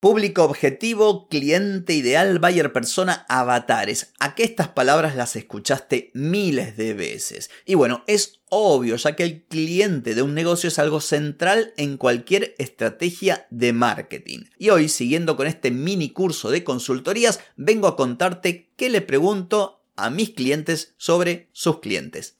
Público objetivo, cliente ideal, buyer persona, avatares. A que estas palabras las escuchaste miles de veces. Y bueno, es obvio, ya que el cliente de un negocio es algo central en cualquier estrategia de marketing. Y hoy, siguiendo con este mini curso de consultorías, vengo a contarte qué le pregunto a mis clientes sobre sus clientes.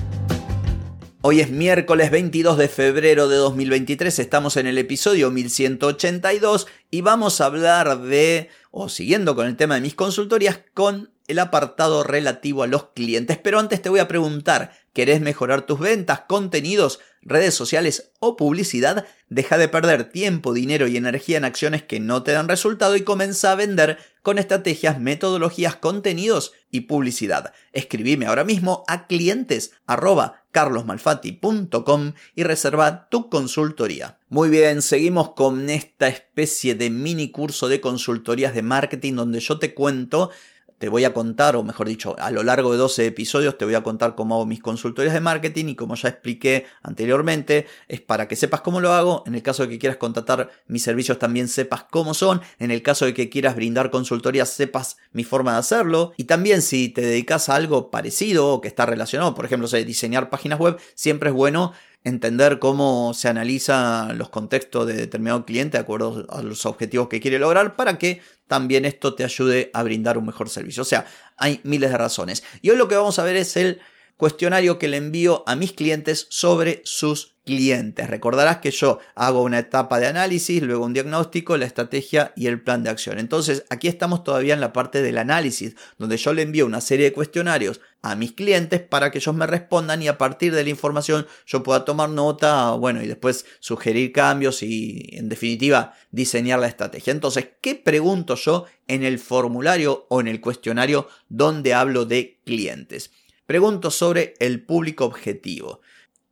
Hoy es miércoles 22 de febrero de 2023, estamos en el episodio 1182 y vamos a hablar de, o siguiendo con el tema de mis consultorías, con el apartado relativo a los clientes. Pero antes te voy a preguntar, ¿querés mejorar tus ventas, contenidos, redes sociales o publicidad? Deja de perder tiempo, dinero y energía en acciones que no te dan resultado y comienza a vender con estrategias, metodologías, contenidos y publicidad. Escribime ahora mismo a clientes carlosmalfatti.com y reserva tu consultoría. Muy bien, seguimos con esta especie de mini curso de consultorías de marketing donde yo te cuento te voy a contar, o mejor dicho, a lo largo de 12 episodios te voy a contar cómo hago mis consultorías de marketing y como ya expliqué anteriormente, es para que sepas cómo lo hago, en el caso de que quieras contratar mis servicios también sepas cómo son, en el caso de que quieras brindar consultorías sepas mi forma de hacerlo. Y también si te dedicas a algo parecido o que está relacionado, por ejemplo, diseñar páginas web, siempre es bueno entender cómo se analiza los contextos de determinado cliente de acuerdo a los objetivos que quiere lograr para que también esto te ayude a brindar un mejor servicio. O sea, hay miles de razones. Y hoy lo que vamos a ver es el cuestionario que le envío a mis clientes sobre sus clientes. Recordarás que yo hago una etapa de análisis, luego un diagnóstico, la estrategia y el plan de acción. Entonces, aquí estamos todavía en la parte del análisis, donde yo le envío una serie de cuestionarios a mis clientes para que ellos me respondan y a partir de la información yo pueda tomar nota, bueno, y después sugerir cambios y en definitiva diseñar la estrategia. Entonces, ¿qué pregunto yo en el formulario o en el cuestionario donde hablo de clientes? Pregunto sobre el público objetivo.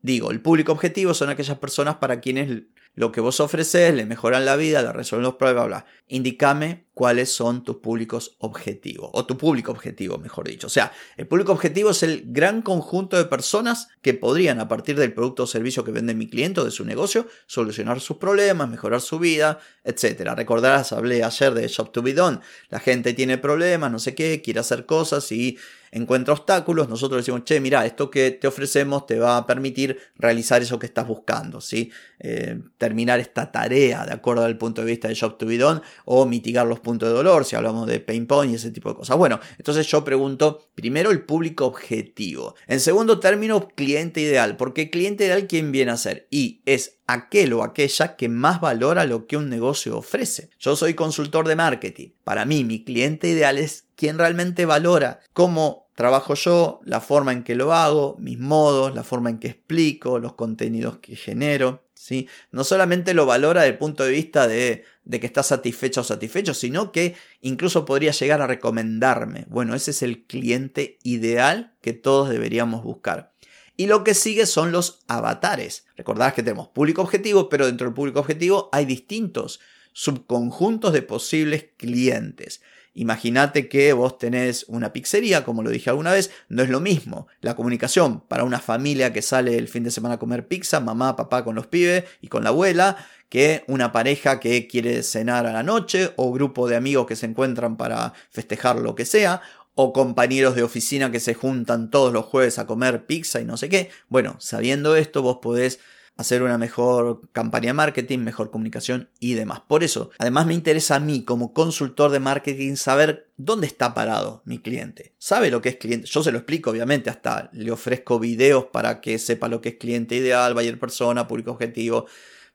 Digo, el público objetivo son aquellas personas para quienes lo que vos ofreces le mejoran la vida, le resuelven los problemas, bla, bla. Indícame cuáles son tus públicos objetivos, o tu público objetivo, mejor dicho. O sea, el público objetivo es el gran conjunto de personas que podrían, a partir del producto o servicio que vende mi cliente o de su negocio, solucionar sus problemas, mejorar su vida, etc. Recordarás, hablé ayer de Shop to Be Done. La gente tiene problemas, no sé qué, quiere hacer cosas y encuentra obstáculos, nosotros decimos, che, mira, esto que te ofrecemos te va a permitir realizar eso que estás buscando, ¿sí? Eh, terminar esta tarea de acuerdo al punto de vista de Job to be done o mitigar los puntos de dolor, si hablamos de pain point y ese tipo de cosas. Bueno, entonces yo pregunto, primero el público objetivo. En segundo término, cliente ideal, porque cliente ideal, ¿quién viene a ser? Y es aquel o aquella que más valora lo que un negocio ofrece. Yo soy consultor de marketing. Para mí, mi cliente ideal es quien realmente valora cómo trabajo yo, la forma en que lo hago, mis modos, la forma en que explico, los contenidos que genero. ¿sí? No solamente lo valora desde el punto de vista de, de que está satisfecho o satisfecho, sino que incluso podría llegar a recomendarme. Bueno, ese es el cliente ideal que todos deberíamos buscar. Y lo que sigue son los avatares. Recordad que tenemos público objetivo, pero dentro del público objetivo hay distintos subconjuntos de posibles clientes. Imagínate que vos tenés una pizzería, como lo dije alguna vez, no es lo mismo. La comunicación para una familia que sale el fin de semana a comer pizza, mamá, papá con los pibes y con la abuela, que una pareja que quiere cenar a la noche o grupo de amigos que se encuentran para festejar lo que sea, o compañeros de oficina que se juntan todos los jueves a comer pizza y no sé qué. Bueno, sabiendo esto, vos podés hacer una mejor campaña de marketing, mejor comunicación y demás. Por eso, además me interesa a mí como consultor de marketing saber dónde está parado mi cliente. ¿Sabe lo que es cliente? Yo se lo explico, obviamente, hasta le ofrezco videos para que sepa lo que es cliente ideal, buyer persona, público objetivo.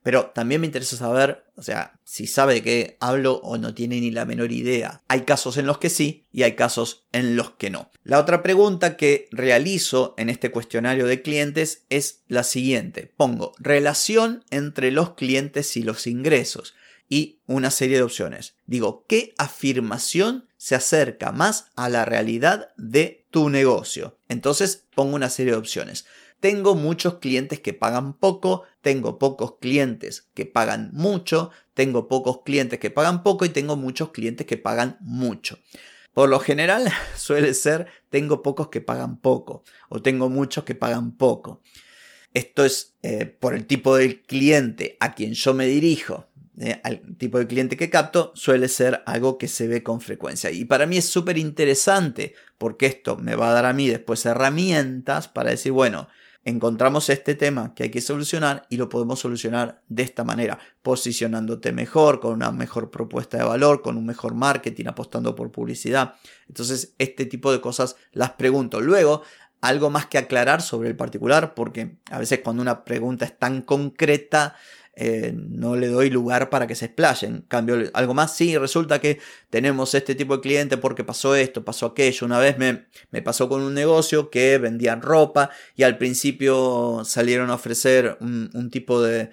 Pero también me interesa saber, o sea, si sabe de qué hablo o no tiene ni la menor idea. Hay casos en los que sí y hay casos en los que no. La otra pregunta que realizo en este cuestionario de clientes es la siguiente. Pongo relación entre los clientes y los ingresos y una serie de opciones. Digo, ¿qué afirmación se acerca más a la realidad de tu negocio? Entonces pongo una serie de opciones. Tengo muchos clientes que pagan poco, tengo pocos clientes que pagan mucho, tengo pocos clientes que pagan poco y tengo muchos clientes que pagan mucho. Por lo general suele ser tengo pocos que pagan poco o tengo muchos que pagan poco. Esto es eh, por el tipo de cliente a quien yo me dirijo. Eh, al tipo de cliente que capto suele ser algo que se ve con frecuencia. Y para mí es súper interesante porque esto me va a dar a mí después herramientas para decir, bueno, encontramos este tema que hay que solucionar y lo podemos solucionar de esta manera, posicionándote mejor, con una mejor propuesta de valor, con un mejor marketing, apostando por publicidad. Entonces, este tipo de cosas las pregunto. Luego, algo más que aclarar sobre el particular, porque a veces cuando una pregunta es tan concreta, eh, no le doy lugar para que se explayen. Cambio algo más, sí, resulta que tenemos este tipo de cliente porque pasó esto, pasó aquello. Una vez me, me pasó con un negocio que vendían ropa y al principio salieron a ofrecer un tipo de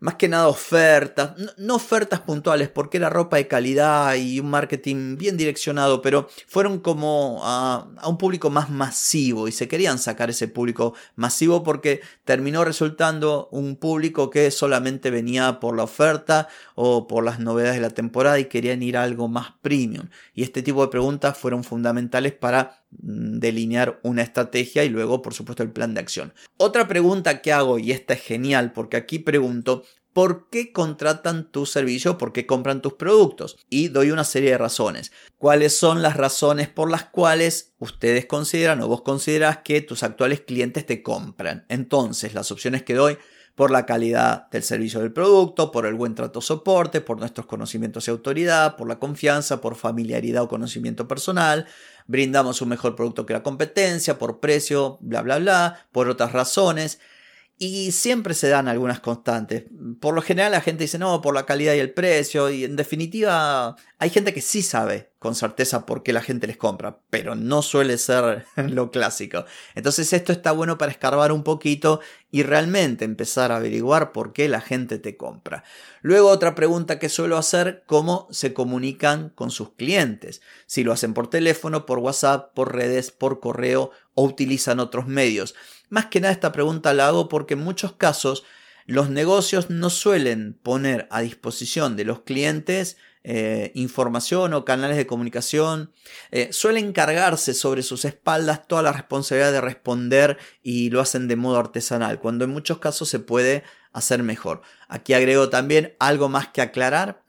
más que nada ofertas, no, ofertas puntuales porque era ropa de calidad y un marketing bien direccionado, pero fueron como a, a, un público más masivo y se querían sacar ese público masivo porque terminó resultando un público que solamente venía por la oferta o por las novedades de la temporada y querían ir a algo más premium. Y este tipo de preguntas fueron fundamentales para delinear una estrategia y luego por supuesto el plan de acción. Otra pregunta que hago y esta es genial porque aquí pregunto ¿Por qué contratan tu servicio? ¿Por qué compran tus productos? Y doy una serie de razones. ¿Cuáles son las razones por las cuales ustedes consideran o vos consideras que tus actuales clientes te compran? Entonces, las opciones que doy por la calidad del servicio del producto, por el buen trato soporte, por nuestros conocimientos y autoridad, por la confianza, por familiaridad o conocimiento personal, brindamos un mejor producto que la competencia, por precio, bla, bla, bla, por otras razones. Y siempre se dan algunas constantes. Por lo general la gente dice, no, por la calidad y el precio. Y en definitiva, hay gente que sí sabe con certeza por qué la gente les compra, pero no suele ser lo clásico. Entonces esto está bueno para escarbar un poquito y realmente empezar a averiguar por qué la gente te compra. Luego otra pregunta que suelo hacer, ¿cómo se comunican con sus clientes? Si lo hacen por teléfono, por WhatsApp, por redes, por correo o utilizan otros medios. Más que nada esta pregunta la hago porque en muchos casos los negocios no suelen poner a disposición de los clientes eh, información o canales de comunicación, eh, suelen cargarse sobre sus espaldas toda la responsabilidad de responder y lo hacen de modo artesanal, cuando en muchos casos se puede hacer mejor. Aquí agrego también algo más que aclarar.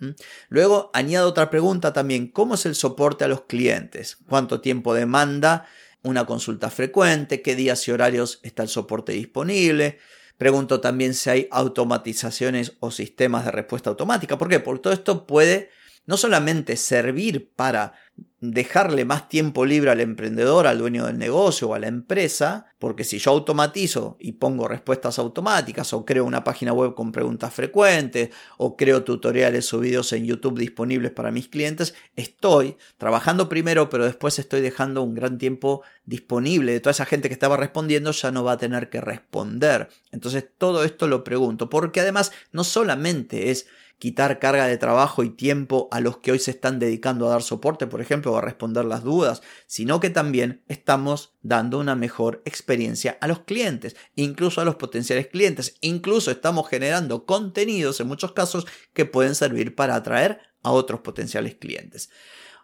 Luego añado otra pregunta también, ¿cómo es el soporte a los clientes? ¿Cuánto tiempo demanda? una consulta frecuente, qué días y horarios está el soporte disponible. Pregunto también si hay automatizaciones o sistemas de respuesta automática. ¿Por qué? Porque todo esto puede no solamente servir para dejarle más tiempo libre al emprendedor, al dueño del negocio o a la empresa, porque si yo automatizo y pongo respuestas automáticas o creo una página web con preguntas frecuentes o creo tutoriales o videos en YouTube disponibles para mis clientes, estoy trabajando primero, pero después estoy dejando un gran tiempo disponible de toda esa gente que estaba respondiendo, ya no va a tener que responder. Entonces todo esto lo pregunto, porque además no solamente es quitar carga de trabajo y tiempo a los que hoy se están dedicando a dar soporte, por ejemplo, o a responder las dudas, sino que también estamos dando una mejor experiencia a los clientes, incluso a los potenciales clientes, incluso estamos generando contenidos en muchos casos que pueden servir para atraer a otros potenciales clientes.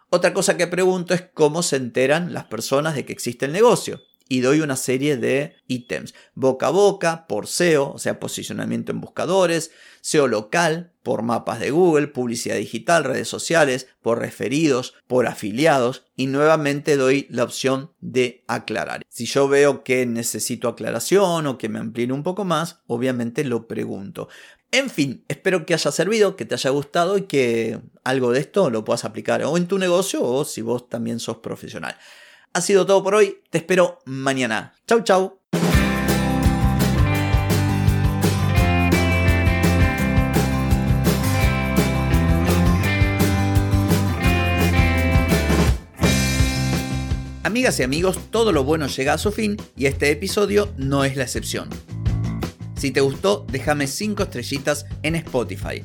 Otra cosa que pregunto es cómo se enteran las personas de que existe el negocio y doy una serie de ítems. Boca a boca, por SEO, o sea, posicionamiento en buscadores, SEO local, por mapas de Google, publicidad digital, redes sociales, por referidos, por afiliados y nuevamente doy la opción de aclarar. Si yo veo que necesito aclaración o que me amplíe un poco más, obviamente lo pregunto. En fin, espero que haya servido, que te haya gustado y que algo de esto lo puedas aplicar o en tu negocio o si vos también sos profesional. Ha sido todo por hoy, te espero mañana. Chau, chau. Amigas y amigos, todo lo bueno llega a su fin y este episodio no es la excepción. Si te gustó, déjame 5 estrellitas en Spotify